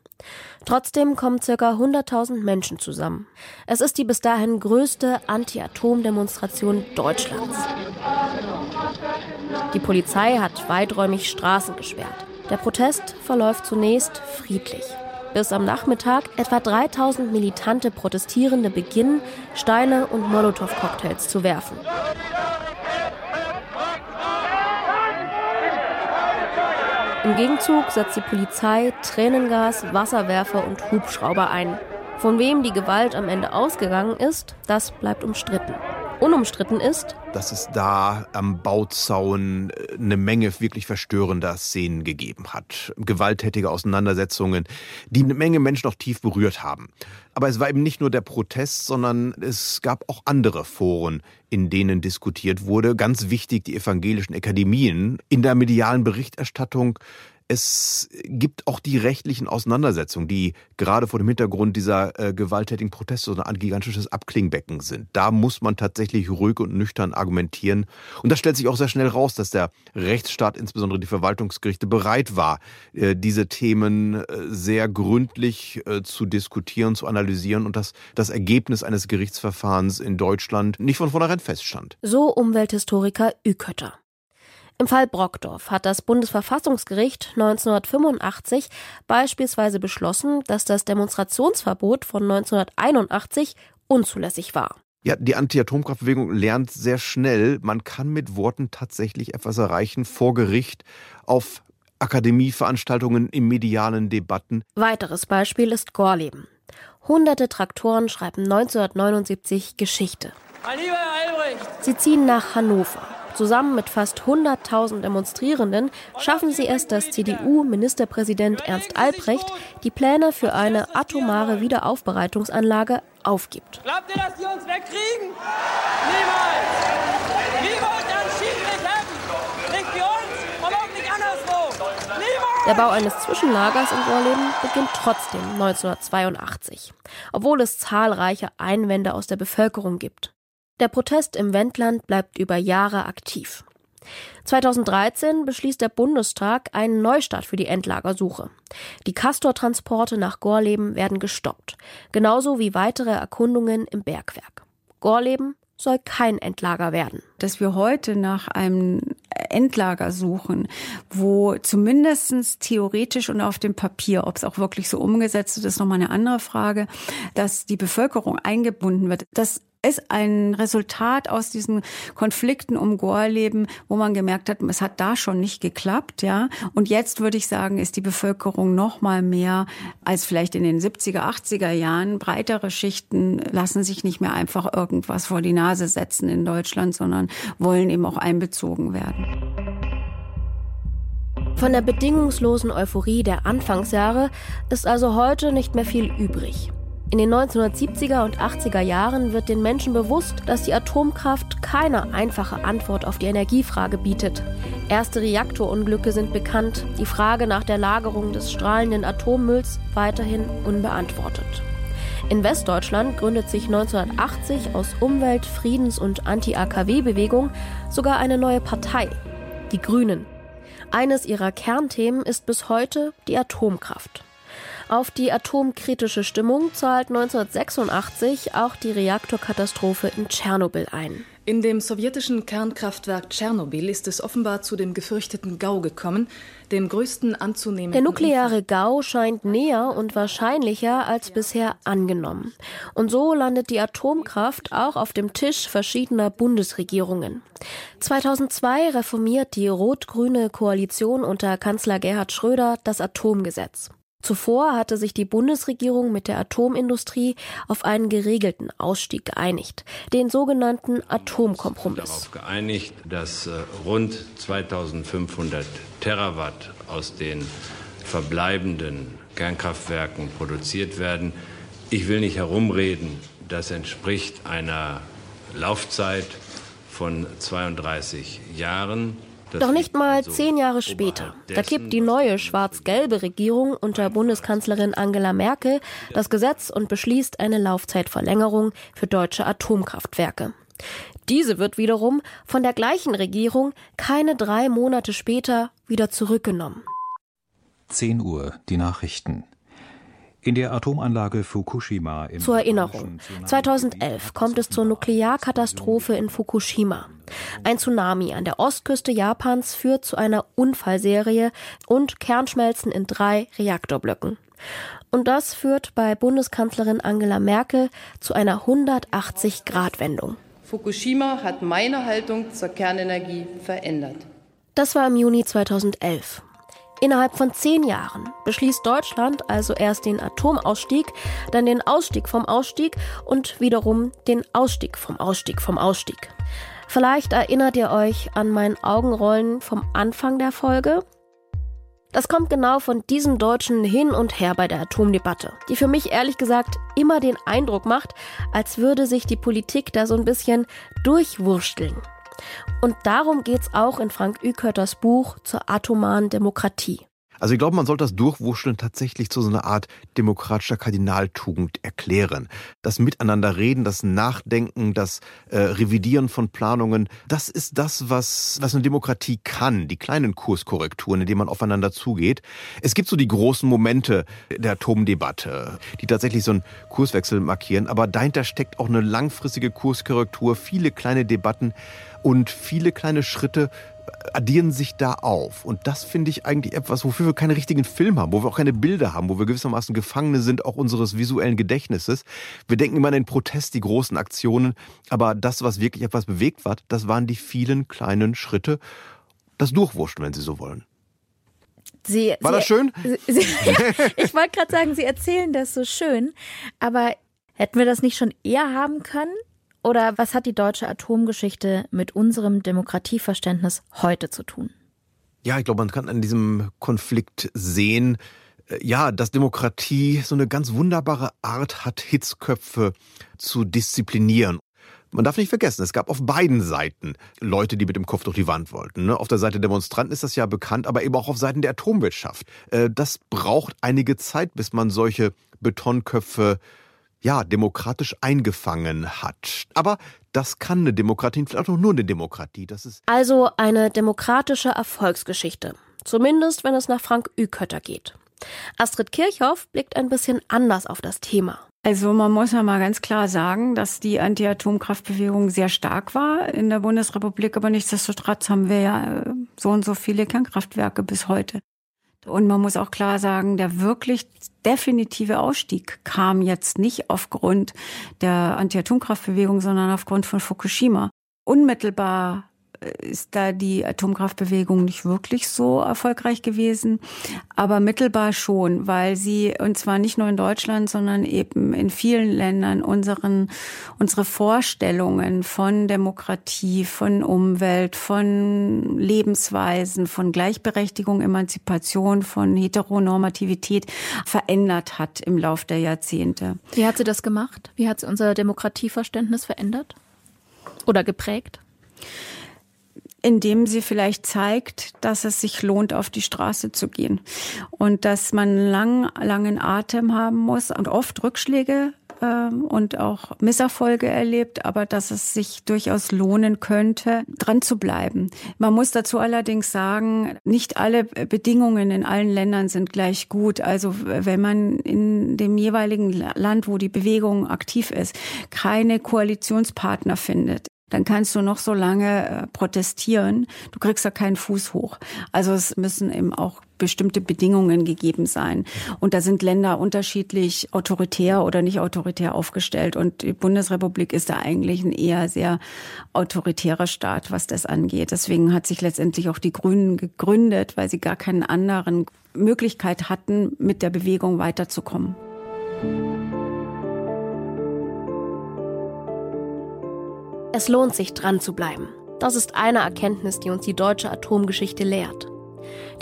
S5: Trotzdem kommen ca. 100.000 Menschen zusammen. Es ist die bis dahin größte Anti-Atom-Demonstration Deutschlands. Die Polizei hat weiträumig Straßen gesperrt. Der Protest verläuft zunächst friedlich. Bis am Nachmittag etwa 3000 militante Protestierende beginnen, Steine und Molotow-Cocktails zu werfen. Im Gegenzug setzt die Polizei Tränengas, Wasserwerfer und Hubschrauber ein. Von wem die Gewalt am Ende ausgegangen ist, das bleibt umstritten. Unumstritten ist,
S8: dass es da am Bauzaun äh, eine Menge wirklich verstörender Szenen gegeben hat. Gewalttätige Auseinandersetzungen, die eine Menge Menschen noch tief berührt haben. Aber es war eben nicht nur der Protest, sondern es gab auch andere Foren, in denen diskutiert wurde. Ganz wichtig die evangelischen Akademien. In der medialen Berichterstattung es gibt auch die rechtlichen Auseinandersetzungen, die gerade vor dem Hintergrund dieser äh, gewalttätigen Proteste so ein gigantisches Abklingbecken sind. Da muss man tatsächlich ruhig und nüchtern argumentieren. Und da stellt sich auch sehr schnell raus, dass der Rechtsstaat, insbesondere die Verwaltungsgerichte, bereit war, äh, diese Themen äh, sehr gründlich äh, zu diskutieren, zu analysieren und dass das Ergebnis eines Gerichtsverfahrens in Deutschland nicht von vornherein feststand.
S5: So Umwelthistoriker Ükötter. Im Fall Brockdorf hat das Bundesverfassungsgericht 1985 beispielsweise beschlossen, dass das Demonstrationsverbot von 1981 unzulässig war.
S8: Ja, die Anti-Atomkraftbewegung lernt sehr schnell, man kann mit Worten tatsächlich etwas erreichen vor Gericht auf Akademieveranstaltungen, in medialen Debatten.
S5: Weiteres Beispiel ist Gorleben. Hunderte Traktoren schreiben 1979 Geschichte. Sie ziehen nach Hannover. Zusammen mit fast 100.000 Demonstrierenden schaffen sie es, dass CDU-Ministerpräsident Ernst Albrecht die Pläne für eine atomare Wiederaufbereitungsanlage aufgibt.
S18: Glaubt ihr, dass die uns wegkriegen? Niemals! Wie wollt ihr einen Schiedsrichter hätten? Nicht für uns und auch nicht anderswo! Niemals!
S5: Der Bau eines Zwischenlagers in Gorleben beginnt trotzdem 1982, obwohl es zahlreiche Einwände aus der Bevölkerung gibt. Der Protest im Wendland bleibt über Jahre aktiv. 2013 beschließt der Bundestag einen Neustart für die Endlagersuche. Die Castor-Transporte nach Gorleben werden gestoppt, genauso wie weitere Erkundungen im Bergwerk. Gorleben soll kein Endlager werden.
S16: Dass wir heute nach einem Endlager suchen, wo zumindestens theoretisch und auf dem Papier, ob es auch wirklich so umgesetzt wird, ist nochmal eine andere Frage, dass die Bevölkerung eingebunden wird. Das ist ein Resultat aus diesen Konflikten um Gorleben, wo man gemerkt hat, es hat da schon nicht geklappt, ja. Und jetzt würde ich sagen, ist die Bevölkerung noch mal mehr als vielleicht in den 70er, 80er Jahren. Breitere Schichten lassen sich nicht mehr einfach irgendwas vor die Nase setzen in Deutschland, sondern wollen eben auch einbezogen werden.
S5: Von der bedingungslosen Euphorie der Anfangsjahre ist also heute nicht mehr viel übrig. In den 1970er und 80er Jahren wird den Menschen bewusst, dass die Atomkraft keine einfache Antwort auf die Energiefrage bietet. Erste Reaktorunglücke sind bekannt, die Frage nach der Lagerung des strahlenden Atommülls weiterhin unbeantwortet. In Westdeutschland gründet sich 1980 aus Umwelt-, Friedens- und Anti-AKW-Bewegung sogar eine neue Partei, die Grünen. Eines ihrer Kernthemen ist bis heute die Atomkraft. Auf die atomkritische Stimmung zahlt 1986 auch die Reaktorkatastrophe in Tschernobyl ein.
S19: In dem sowjetischen Kernkraftwerk Tschernobyl ist es offenbar zu dem gefürchteten GAU gekommen, dem größten anzunehmenden.
S5: Der nukleare GAU scheint näher und wahrscheinlicher als bisher angenommen. Und so landet die Atomkraft auch auf dem Tisch verschiedener Bundesregierungen. 2002 reformiert die rot-grüne Koalition unter Kanzler Gerhard Schröder das Atomgesetz. Zuvor hatte sich die Bundesregierung mit der Atomindustrie auf einen geregelten Ausstieg geeinigt, den sogenannten Atomkompromiss.
S20: Darauf geeinigt, dass äh, rund 2500 Terawatt aus den verbleibenden Kernkraftwerken produziert werden. Ich will nicht herumreden, das entspricht einer Laufzeit von 32 Jahren.
S5: Doch nicht mal zehn Jahre später, da kippt die neue schwarz-gelbe Regierung unter Bundeskanzlerin Angela Merkel das Gesetz und beschließt eine Laufzeitverlängerung für deutsche Atomkraftwerke. Diese wird wiederum von der gleichen Regierung keine drei Monate später wieder zurückgenommen.
S21: 10 Uhr, die Nachrichten. In der Atomanlage Fukushima
S5: Zur Erinnerung, 2011 kommt es zur Nuklearkatastrophe in Fukushima. Ein Tsunami an der Ostküste Japans führt zu einer Unfallserie und Kernschmelzen in drei Reaktorblöcken. Und das führt bei Bundeskanzlerin Angela Merkel zu einer 180-Grad-Wendung.
S22: Fukushima hat meine Haltung zur Kernenergie verändert.
S5: Das war im Juni 2011. Innerhalb von zehn Jahren beschließt Deutschland also erst den Atomausstieg, dann den Ausstieg vom Ausstieg und wiederum den Ausstieg vom Ausstieg vom Ausstieg. Vielleicht erinnert ihr euch an mein Augenrollen vom Anfang der Folge. Das kommt genau von diesem deutschen Hin und Her bei der Atomdebatte, die für mich ehrlich gesagt immer den Eindruck macht, als würde sich die Politik da so ein bisschen durchwursteln. Und darum geht's auch in Frank Ükötters Buch zur atomaren Demokratie.
S8: Also ich glaube, man sollte das Durchwurschteln tatsächlich zu so einer Art demokratischer Kardinaltugend erklären. Das Miteinanderreden, das Nachdenken, das äh, Revidieren von Planungen, das ist das, was, was eine Demokratie kann. Die kleinen Kurskorrekturen, in denen man aufeinander zugeht. Es gibt so die großen Momente der Atomdebatte, die tatsächlich so einen Kurswechsel markieren. Aber dahinter steckt auch eine langfristige Kurskorrektur, viele kleine Debatten und viele kleine Schritte addieren sich da auf. Und das finde ich eigentlich etwas, wofür wir keinen richtigen Film haben, wo wir auch keine Bilder haben, wo wir gewissermaßen Gefangene sind, auch unseres visuellen Gedächtnisses. Wir denken immer an den Protest, die großen Aktionen, aber das, was wirklich etwas bewegt hat, das waren die vielen kleinen Schritte, das Durchwurschen, wenn Sie so wollen.
S7: Sie,
S8: War
S7: Sie,
S8: das schön?
S7: Sie, ich wollte gerade sagen, Sie erzählen das so schön, aber hätten wir das nicht schon eher haben können? Oder was hat die deutsche Atomgeschichte mit unserem Demokratieverständnis heute zu tun?
S8: Ja, ich glaube, man kann an diesem Konflikt sehen, äh, ja, dass Demokratie so eine ganz wunderbare Art hat, Hitzköpfe zu disziplinieren. Man darf nicht vergessen, es gab auf beiden Seiten Leute, die mit dem Kopf durch die Wand wollten. Ne? Auf der Seite der Demonstranten ist das ja bekannt, aber eben auch auf Seiten der Atomwirtschaft. Äh, das braucht einige Zeit, bis man solche Betonköpfe ja, demokratisch eingefangen hat. Aber das kann eine Demokratie, vielleicht auch nur eine Demokratie. Das ist
S5: also eine demokratische Erfolgsgeschichte. Zumindest, wenn es nach Frank Ükötter geht. Astrid Kirchhoff blickt ein bisschen anders auf das Thema.
S16: Also man muss ja mal ganz klar sagen, dass die Anti-Atomkraftbewegung sehr stark war in der Bundesrepublik, aber nichtsdestotrotz haben wir ja äh, so und so viele Kernkraftwerke bis heute. Und man muss auch klar sagen, der wirklich definitive Ausstieg kam jetzt nicht aufgrund der Anti-Atomkraftbewegung, sondern aufgrund von Fukushima. Unmittelbar ist da die Atomkraftbewegung nicht wirklich so erfolgreich gewesen, aber mittelbar schon, weil sie, und zwar nicht nur in Deutschland, sondern eben in vielen Ländern unseren, unsere Vorstellungen von Demokratie, von Umwelt, von Lebensweisen, von Gleichberechtigung, Emanzipation, von Heteronormativität verändert hat im Lauf der Jahrzehnte.
S7: Wie hat sie das gemacht? Wie hat sie unser Demokratieverständnis verändert? Oder geprägt?
S16: Indem sie vielleicht zeigt, dass es sich lohnt, auf die Straße zu gehen und dass man lang, langen Atem haben muss und oft Rückschläge ähm, und auch Misserfolge erlebt, aber dass es sich durchaus lohnen könnte, dran zu bleiben. Man muss dazu allerdings sagen, nicht alle Bedingungen in allen Ländern sind gleich gut. Also wenn man in dem jeweiligen Land, wo die Bewegung aktiv ist, keine Koalitionspartner findet, dann kannst du noch so lange äh, protestieren. Du kriegst da keinen Fuß hoch. Also es müssen eben auch bestimmte Bedingungen gegeben sein. Und da sind Länder unterschiedlich autoritär oder nicht autoritär aufgestellt. Und die Bundesrepublik ist da eigentlich ein eher sehr autoritärer Staat, was das angeht. Deswegen hat sich letztendlich auch die Grünen gegründet, weil sie gar keine anderen Möglichkeit hatten, mit der Bewegung weiterzukommen.
S5: Es lohnt sich, dran zu bleiben. Das ist eine Erkenntnis, die uns die deutsche Atomgeschichte lehrt.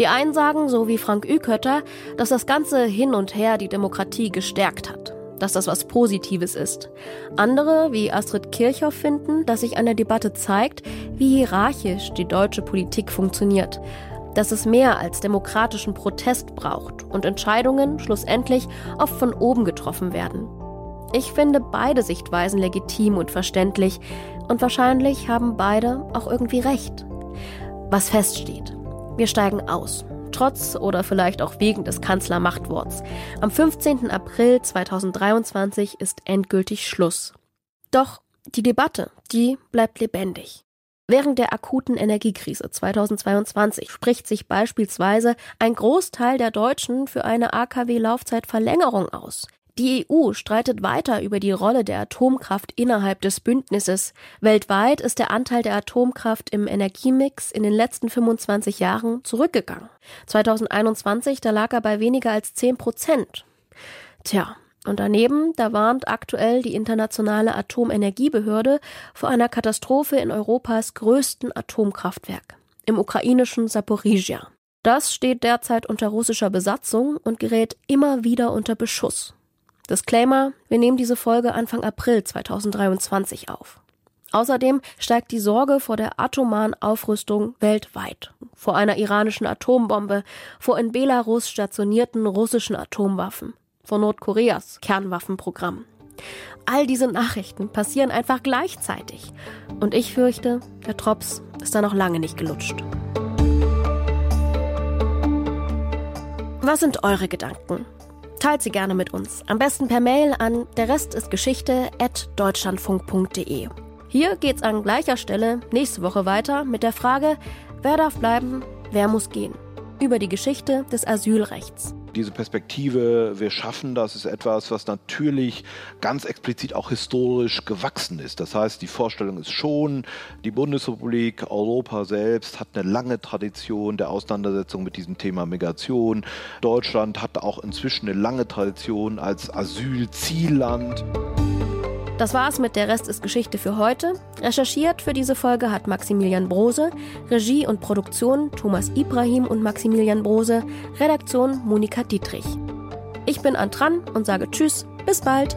S5: Die einen sagen, so wie Frank Ükötter, dass das ganze Hin und Her die Demokratie gestärkt hat, dass das was Positives ist. Andere, wie Astrid Kirchhoff, finden, dass sich an der Debatte zeigt, wie hierarchisch die deutsche Politik funktioniert, dass es mehr als demokratischen Protest braucht und Entscheidungen schlussendlich oft von oben getroffen werden. Ich finde beide Sichtweisen legitim und verständlich und wahrscheinlich haben beide auch irgendwie recht. Was feststeht, wir steigen aus. Trotz oder vielleicht auch wegen des Kanzlermachtworts. Am 15. April 2023 ist endgültig Schluss. Doch die Debatte, die bleibt lebendig. Während der akuten Energiekrise 2022 spricht sich beispielsweise ein Großteil der Deutschen für eine AKW-Laufzeitverlängerung aus. Die EU streitet weiter über die Rolle der Atomkraft innerhalb des Bündnisses. Weltweit ist der Anteil der Atomkraft im Energiemix in den letzten 25 Jahren zurückgegangen. 2021, da lag er bei weniger als 10 Prozent. Tja, und daneben, da warnt aktuell die Internationale Atomenergiebehörde vor einer Katastrophe in Europas größten Atomkraftwerk, im ukrainischen Saporizhia. Das steht derzeit unter russischer Besatzung und gerät immer wieder unter Beschuss. Disclaimer, wir nehmen diese Folge Anfang April 2023 auf. Außerdem steigt die Sorge vor der atomaren Aufrüstung weltweit, vor einer iranischen Atombombe, vor in Belarus stationierten russischen Atomwaffen, vor Nordkoreas Kernwaffenprogramm. All diese Nachrichten passieren einfach gleichzeitig. Und ich fürchte, der Trops ist da noch lange nicht gelutscht. Was sind eure Gedanken? Teilt sie gerne mit uns. Am besten per Mail an der Rest ist Geschichte at deutschlandfunk.de. Hier geht's an gleicher Stelle nächste Woche weiter mit der Frage, wer darf bleiben, wer muss gehen. Über die Geschichte des Asylrechts.
S8: Diese Perspektive, wir schaffen das, ist etwas, was natürlich ganz explizit auch historisch gewachsen ist. Das heißt, die Vorstellung ist schon, die Bundesrepublik, Europa selbst hat eine lange Tradition der Auseinandersetzung mit diesem Thema Migration. Deutschland hat auch inzwischen eine lange Tradition als Asylzielland.
S5: Das war's mit der Rest ist Geschichte für heute. Recherchiert für diese Folge hat Maximilian Brose, Regie und Produktion Thomas Ibrahim und Maximilian Brose, Redaktion Monika Dietrich. Ich bin Antran und sage Tschüss, bis bald.